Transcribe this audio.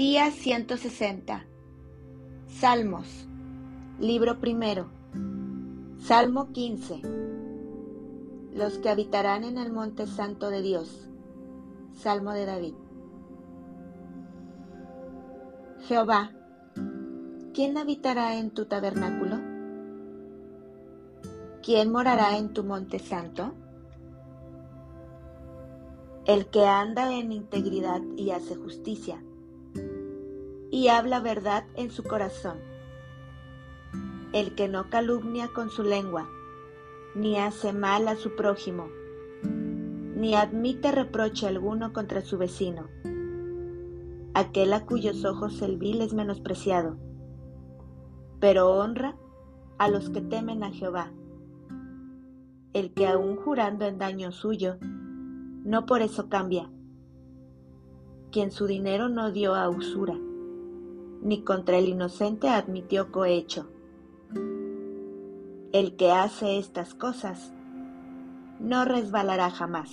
Día 160. Salmos. Libro primero. Salmo 15. Los que habitarán en el monte santo de Dios. Salmo de David. Jehová, ¿quién habitará en tu tabernáculo? ¿Quién morará en tu monte santo? El que anda en integridad y hace justicia y habla verdad en su corazón. El que no calumnia con su lengua, ni hace mal a su prójimo, ni admite reproche alguno contra su vecino. Aquel a cuyos ojos el vil es menospreciado, pero honra a los que temen a Jehová. El que aun jurando en daño suyo, no por eso cambia, quien su dinero no dio a usura ni contra el inocente admitió cohecho. El que hace estas cosas no resbalará jamás.